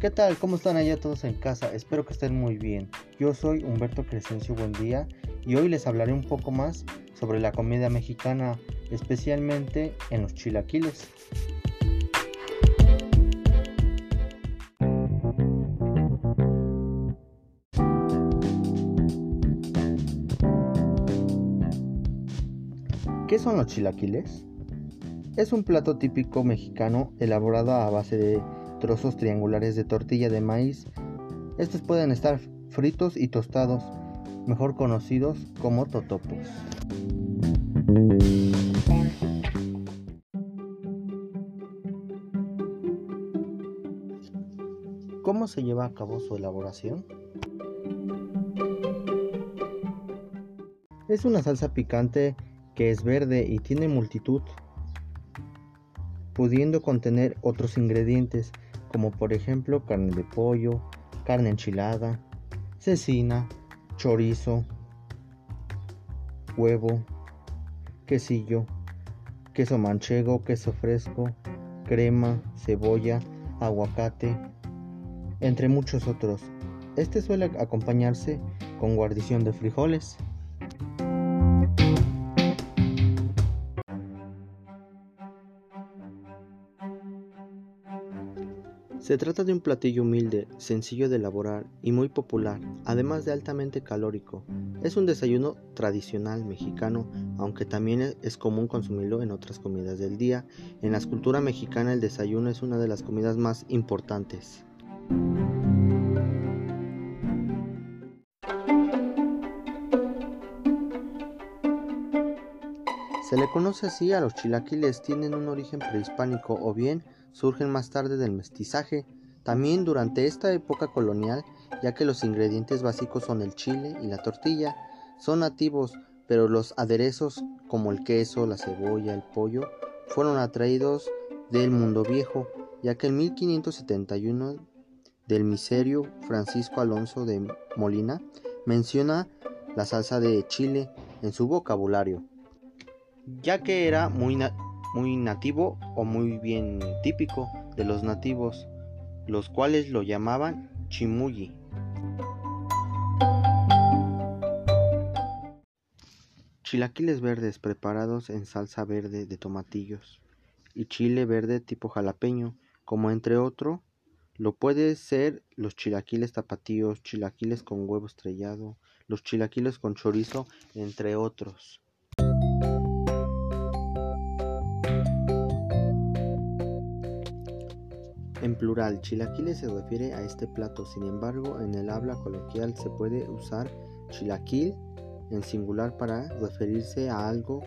¿Qué tal? ¿Cómo están allá todos en casa? Espero que estén muy bien. Yo soy Humberto Crescencio Buen día y hoy les hablaré un poco más sobre la comida mexicana, especialmente en los chilaquiles. ¿Qué son los chilaquiles? Es un plato típico mexicano elaborado a base de trozos triangulares de tortilla de maíz. Estos pueden estar fritos y tostados, mejor conocidos como totopos. ¿Cómo se lleva a cabo su elaboración? Es una salsa picante que es verde y tiene multitud, pudiendo contener otros ingredientes como por ejemplo carne de pollo, carne enchilada, cecina, chorizo, huevo, quesillo, queso manchego, queso fresco, crema, cebolla, aguacate, entre muchos otros. Este suele acompañarse con guarnición de frijoles. Se trata de un platillo humilde, sencillo de elaborar y muy popular, además de altamente calórico. Es un desayuno tradicional mexicano, aunque también es común consumirlo en otras comidas del día. En la escultura mexicana el desayuno es una de las comidas más importantes. Se le conoce así a los chilaquiles, tienen un origen prehispánico o bien surgen más tarde del mestizaje, también durante esta época colonial, ya que los ingredientes básicos son el chile y la tortilla, son nativos, pero los aderezos como el queso, la cebolla, el pollo, fueron atraídos del mundo viejo, ya que en 1571 del miserio Francisco Alonso de Molina menciona la salsa de chile en su vocabulario, ya que era muy, muy nativo o muy bien típico de los nativos, los cuales lo llamaban chimuyi. Chilaquiles verdes preparados en salsa verde de tomatillos y chile verde tipo jalapeño, como entre otro, lo puede ser los chilaquiles tapatíos, chilaquiles con huevo estrellado, los chilaquiles con chorizo, entre otros. En plural, chilaquiles se refiere a este plato, sin embargo, en el habla coloquial se puede usar chilaquil en singular para referirse a algo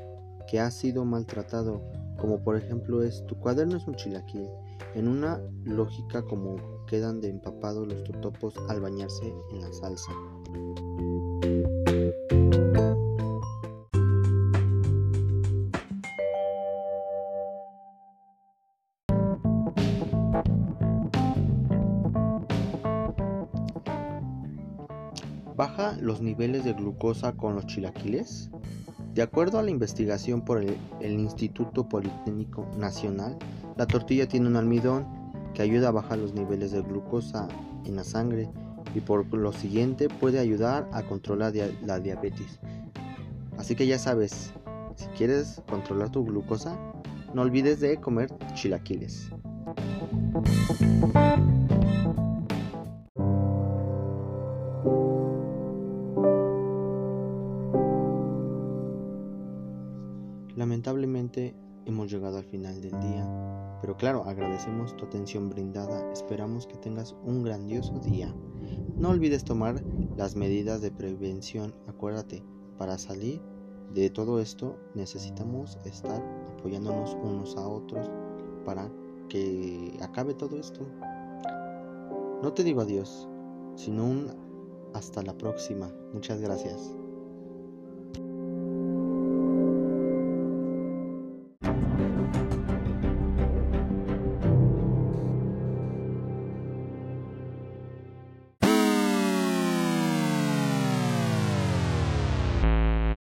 que ha sido maltratado, como por ejemplo es tu cuaderno es un chilaquil, en una lógica como quedan de empapados los totopos al bañarse en la salsa. ¿Baja los niveles de glucosa con los chilaquiles? De acuerdo a la investigación por el, Instituto Politécnico Nacional, la tortilla tiene un almidón que ayuda a bajar los niveles de glucosa en la sangre y por lo siguiente puede ayudar a controlar la diabetes. Así que ya sabes, si quieres controlar tu glucosa, no olvides de comer chilaquiles. Lamentablemente hemos llegado al final del día, pero claro, agradecemos tu atención brindada, esperamos que tengas un grandioso día. No olvides tomar las medidas de prevención, acuérdate, para salir de todo esto necesitamos estar apoyándonos unos a otros para que acabe todo esto. No te digo adiós, sino un hasta la próxima. Muchas gracias.